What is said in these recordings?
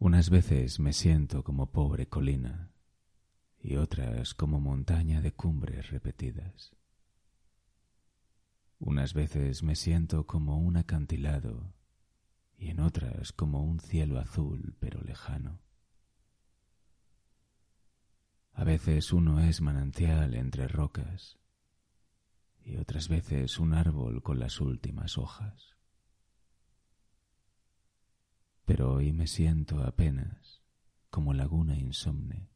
Unas veces me siento como pobre colina y otras como montaña de cumbres repetidas. Unas veces me siento como un acantilado y en otras como un cielo azul pero lejano. A veces uno es manantial entre rocas y otras veces un árbol con las últimas hojas pero hoy me siento apenas como laguna insomne,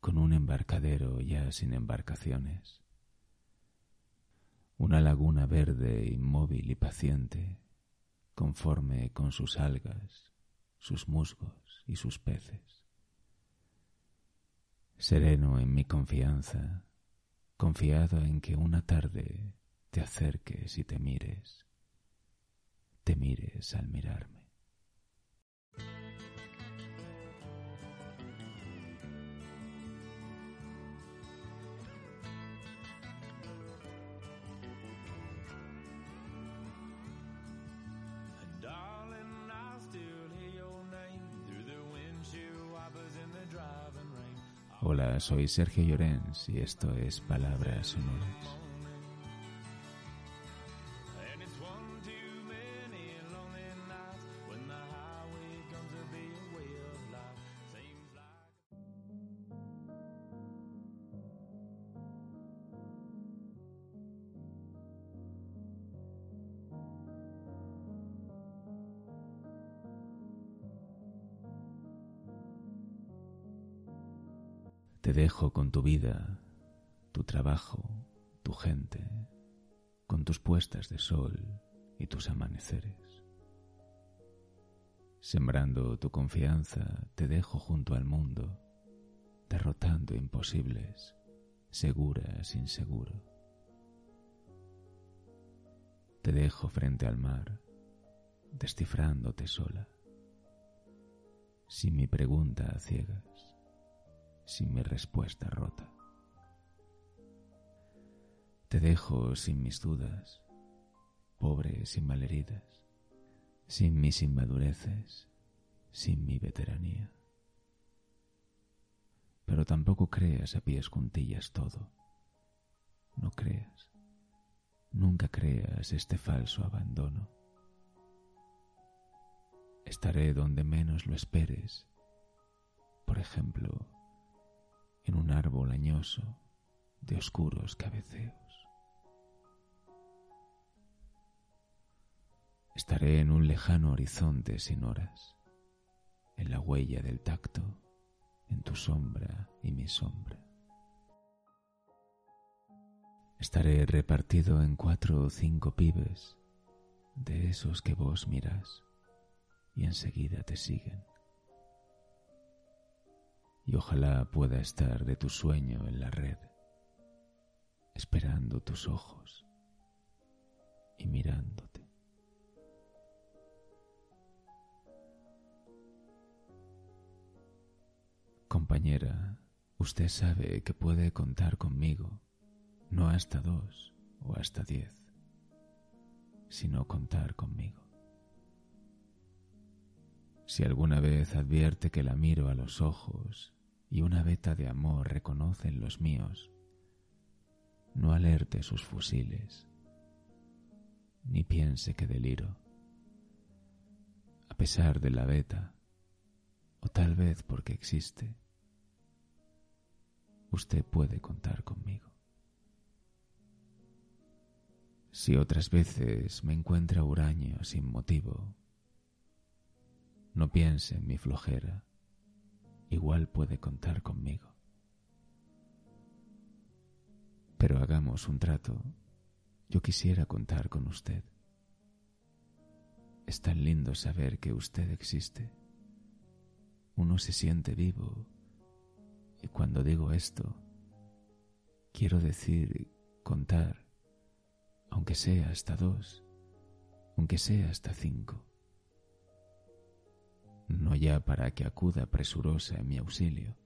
con un embarcadero ya sin embarcaciones, una laguna verde, inmóvil y paciente, conforme con sus algas, sus musgos y sus peces. Sereno en mi confianza, confiado en que una tarde te acerques y te mires, te mires al mirarme. Hola, soy Sergio Llorens y esto es Palabras Sonoras. Te dejo con tu vida, tu trabajo, tu gente, con tus puestas de sol y tus amaneceres. Sembrando tu confianza, te dejo junto al mundo, derrotando imposibles, segura sin seguro. Te dejo frente al mar, descifrándote sola, sin mi pregunta ciegas sin mi respuesta rota. Te dejo sin mis dudas, pobre sin malheridas, sin mis inmadureces, sin mi veteranía. Pero tampoco creas a pies juntillas todo. No creas, nunca creas este falso abandono. Estaré donde menos lo esperes, por ejemplo, en un árbol añoso de oscuros cabeceos. Estaré en un lejano horizonte sin horas, en la huella del tacto, en tu sombra y mi sombra. Estaré repartido en cuatro o cinco pibes, de esos que vos mirás y enseguida te siguen y ojalá pueda estar de tu sueño en la red, esperando tus ojos y mirándote. Compañera, usted sabe que puede contar conmigo, no hasta dos o hasta diez, sino contar conmigo. Si alguna vez advierte que la miro a los ojos y una veta de amor reconocen los míos, no alerte sus fusiles, ni piense que deliro. A pesar de la veta, o tal vez porque existe, usted puede contar conmigo. Si otras veces me encuentra huraño sin motivo, no piense en mi flojera igual puede contar conmigo. Pero hagamos un trato. Yo quisiera contar con usted. Es tan lindo saber que usted existe. Uno se siente vivo. Y cuando digo esto, quiero decir contar, aunque sea hasta dos, aunque sea hasta cinco. No ya para que acuda presurosa en mi auxilio,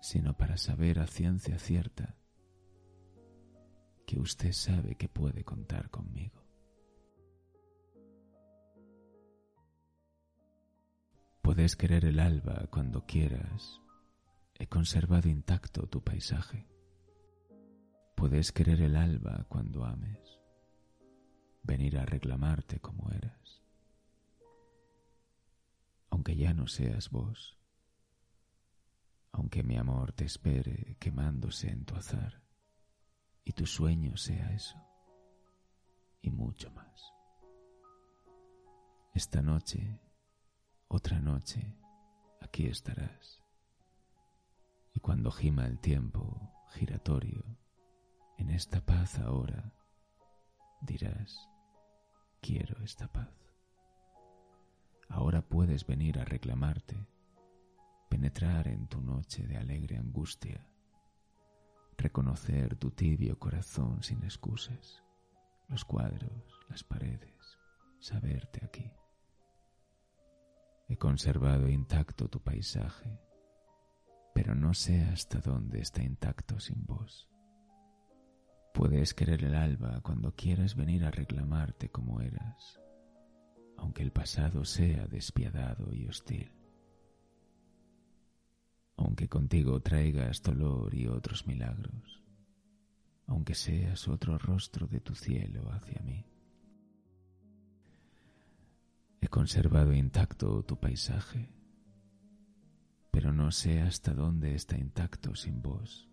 sino para saber a ciencia cierta que usted sabe que puede contar conmigo. Puedes querer el alba cuando quieras. He conservado intacto tu paisaje. Puedes querer el alba cuando ames. Venir a reclamarte como eras. Aunque ya no seas vos. Aunque mi amor te espere quemándose en tu azar. Y tu sueño sea eso. Y mucho más. Esta noche otra noche aquí estarás. Y cuando gima el tiempo giratorio, en esta paz ahora, dirás, quiero esta paz. Ahora puedes venir a reclamarte, penetrar en tu noche de alegre angustia, reconocer tu tibio corazón sin excusas, los cuadros, las paredes, saberte aquí. He conservado intacto tu paisaje, pero no sé hasta dónde está intacto sin vos. Puedes querer el alba cuando quieras venir a reclamarte como eras, aunque el pasado sea despiadado y hostil. Aunque contigo traigas dolor y otros milagros, aunque seas otro rostro de tu cielo hacia mí. He conservado intacto tu paisaje, pero no sé hasta dónde está intacto sin vos.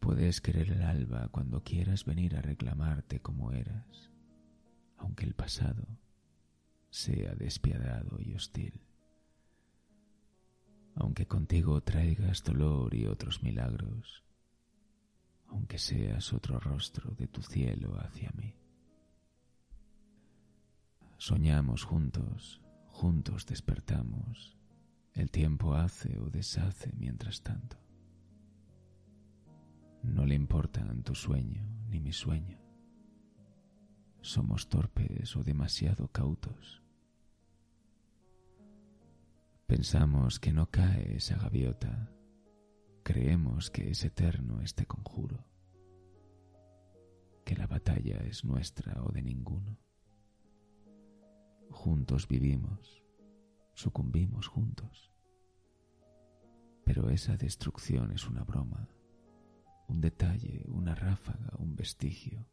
Puedes querer el alba cuando quieras venir a reclamarte como eras, aunque el pasado sea despiadado y hostil. Aunque contigo traigas dolor y otros milagros, aunque seas otro rostro de tu cielo hacia mí. Soñamos juntos, juntos despertamos, el tiempo hace o deshace mientras tanto. No le importan tu sueño ni mi sueño. Somos torpes o demasiado cautos. Pensamos que no cae esa gaviota. Creemos que es eterno este conjuro. Que la batalla es nuestra o de ninguno. Juntos vivimos, sucumbimos juntos. Pero esa destrucción es una broma, un detalle, una ráfaga, un vestigio,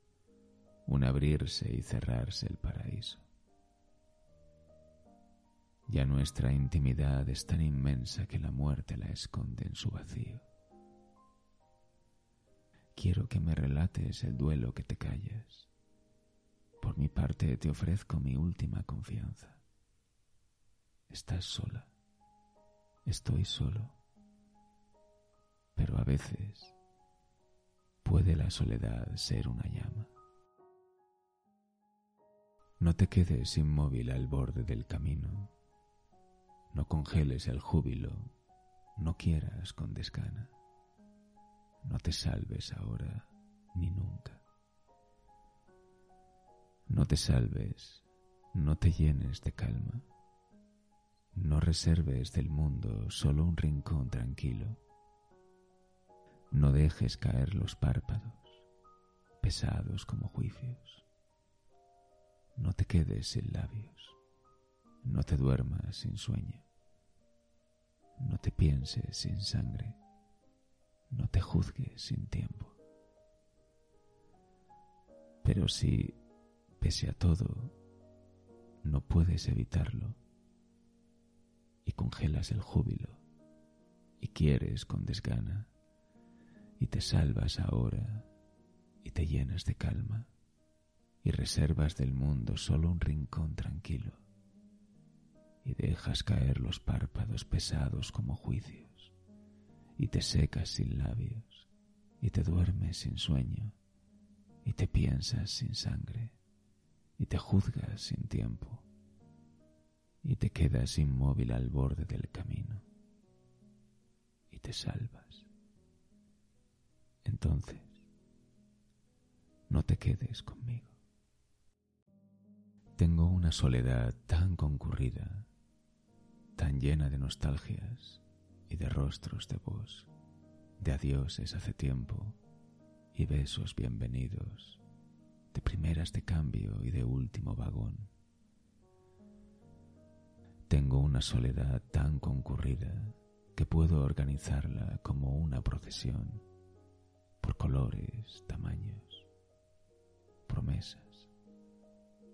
un abrirse y cerrarse el paraíso. Ya nuestra intimidad es tan inmensa que la muerte la esconde en su vacío. Quiero que me relates el duelo que te callas por mi parte te ofrezco mi última confianza. Estás sola. Estoy solo. Pero a veces puede la soledad ser una llama. No te quedes inmóvil al borde del camino. No congeles el júbilo. No quieras con desgana. No te salves ahora ni nunca. No te salves, no te llenes de calma, no reserves del mundo solo un rincón tranquilo. No dejes caer los párpados, pesados como juicios. No te quedes sin labios, no te duermas sin sueño, no te pienses sin sangre, no te juzgues sin tiempo. Pero si Pese a todo, no puedes evitarlo y congelas el júbilo y quieres con desgana y te salvas ahora y te llenas de calma y reservas del mundo solo un rincón tranquilo y dejas caer los párpados pesados como juicios y te secas sin labios y te duermes sin sueño y te piensas sin sangre y te juzgas sin tiempo y te quedas inmóvil al borde del camino y te salvas. Entonces, no te quedes conmigo. Tengo una soledad tan concurrida, tan llena de nostalgias y de rostros de vos, de adioses hace tiempo y besos bienvenidos, de primeras de cambio y de último vagón. Tengo una soledad tan concurrida que puedo organizarla como una procesión, por colores, tamaños, promesas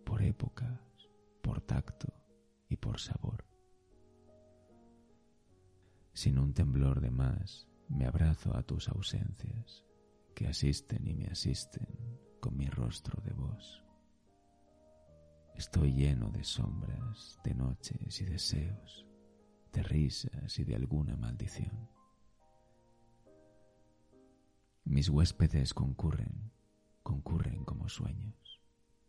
por épocas, por tacto y por sabor. Sin un temblor de más, me abrazo a tus ausencias, que asisten y me asisten con mi rostro de vos. Estoy lleno de sombras, de noches y deseos, de risas y de alguna maldición. Mis huéspedes concurren, concurren como sueños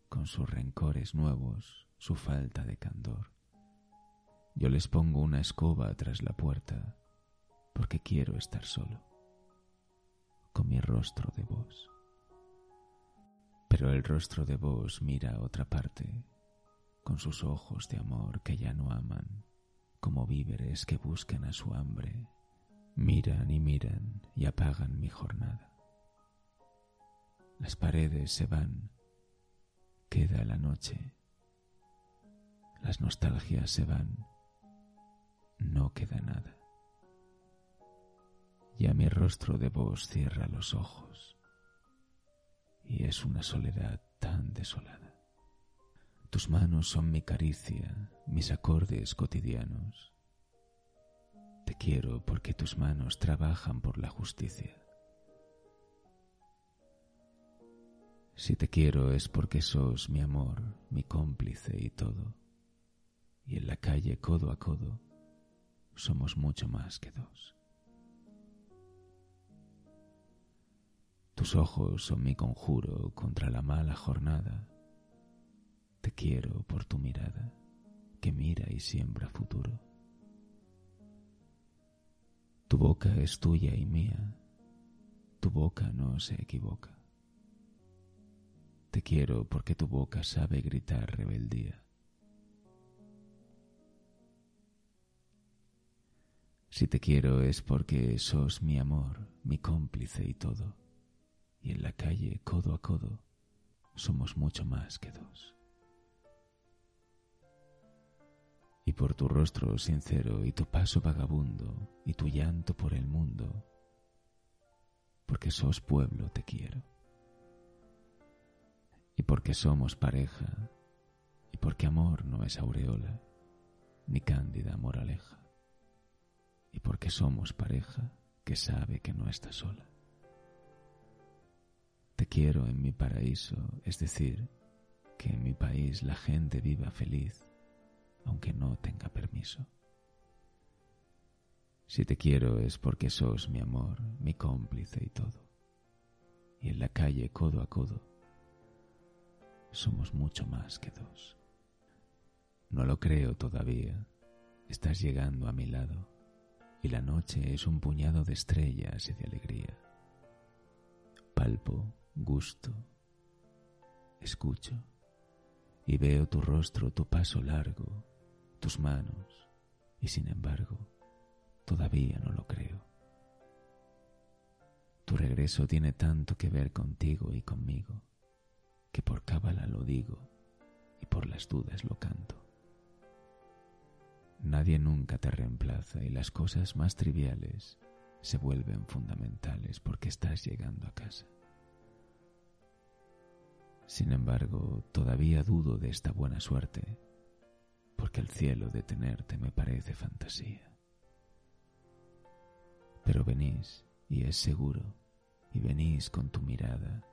con sus rencores nuevos, su falta de candor. Yo les pongo una escoba tras la puerta porque quiero estar solo, con mi rostro de vos. Pero el rostro de vos mira a otra parte, con sus ojos de amor que ya no aman, como víveres que buscan a su hambre, miran y miran y apagan mi jornada. Las paredes se van Queda la noche. Las nostalgias se van. No queda nada. Ya mi rostro de vos cierra los ojos. Y es una soledad tan desolada. Tus manos son mi caricia, mis acordes cotidianos. Te quiero porque tus manos trabajan por la justicia. Si te quiero es porque sos mi amor, mi cómplice y todo. Y en la calle codo a codo somos mucho más que dos. Tus ojos son mi conjuro contra la mala jornada. Te quiero por tu mirada, que mira y siembra futuro. Tu boca es tuya y mía, tu boca no se equivoca. Te quiero porque tu boca sabe gritar rebeldía. Si te quiero es porque sos mi amor, mi cómplice y todo. Y en la calle, codo a codo, somos mucho más que dos. Y por tu rostro sincero y tu paso vagabundo y tu llanto por el mundo, porque sos pueblo te quiero y porque somos pareja, y porque amor no es aureola, ni cándida moraleja, y porque somos pareja que sabe que no está sola. Te quiero en mi paraíso, es decir, que en mi país la gente viva feliz, aunque no tenga permiso. Si te quiero es porque sos mi amor, mi cómplice y todo. Y en la calle codo a codo somos mucho más que dos. No lo creo todavía. Estás llegando a mi lado y la noche es un puñado de estrellas y de alegría. Palpo, gusto, escucho y veo tu rostro, tu paso largo, tus manos y sin embargo todavía no lo creo. Tu regreso tiene tanto que ver contigo y conmigo que por cábala lo digo y por las dudas lo canto. Nadie nunca te reemplaza y las cosas más triviales se vuelven fundamentales porque estás llegando a casa. Sin embargo, todavía dudo de esta buena suerte, porque el cielo de tenerte me parece fantasía. Pero venís, y es seguro, y venís con tu mirada,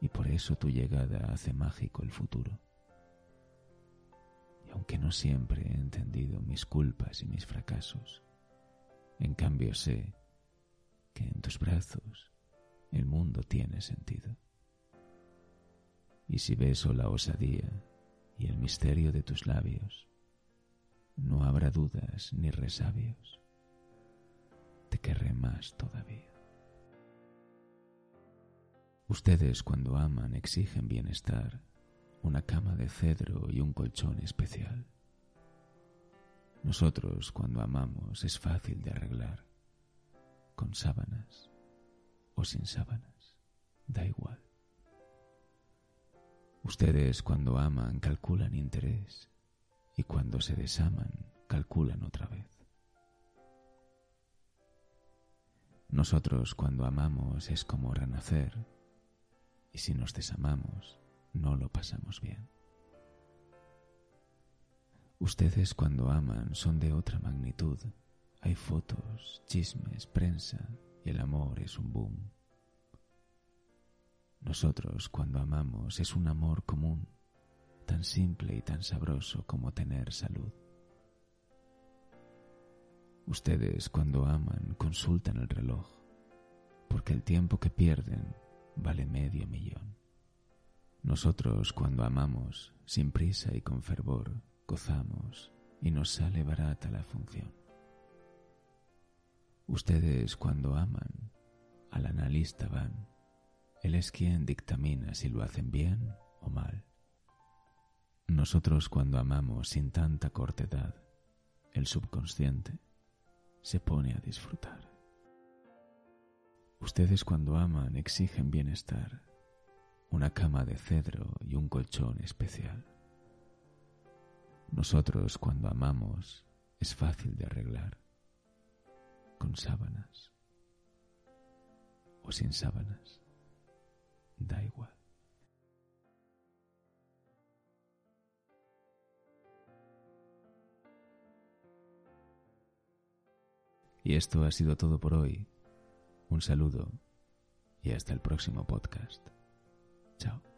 y por eso tu llegada hace mágico el futuro. Y aunque no siempre he entendido mis culpas y mis fracasos, en cambio sé que en tus brazos el mundo tiene sentido. Y si beso la osadía y el misterio de tus labios. No habrá dudas ni resabios. Te querré más todavía. Ustedes cuando aman exigen bienestar, una cama de cedro y un colchón especial. Nosotros cuando amamos es fácil de arreglar, con sábanas o sin sábanas, da igual. Ustedes cuando aman calculan interés y cuando se desaman calculan otra vez. Nosotros cuando amamos es como renacer y si nos desamamos no lo pasamos bien. Ustedes cuando aman son de otra magnitud. Hay fotos, chismes, prensa y el amor es un boom. Nosotros cuando amamos es un amor común, tan simple y tan sabroso como tener salud. Ustedes cuando aman consultan el reloj, porque el tiempo que pierden vale medio millón. Nosotros cuando amamos, sin prisa y con fervor, gozamos y nos sale barata la función. Ustedes cuando aman, al analista van. Él es quien dictamina si lo hacen bien o mal. Nosotros cuando amamos sin tanta cortedad, el subconsciente se pone a disfrutar. Ustedes cuando aman exigen bienestar, una cama de cedro y un colchón especial. Nosotros cuando amamos es fácil de arreglar, con sábanas o sin sábanas, da igual. Y esto ha sido todo por hoy. Un saludo y hasta el próximo podcast. Chao.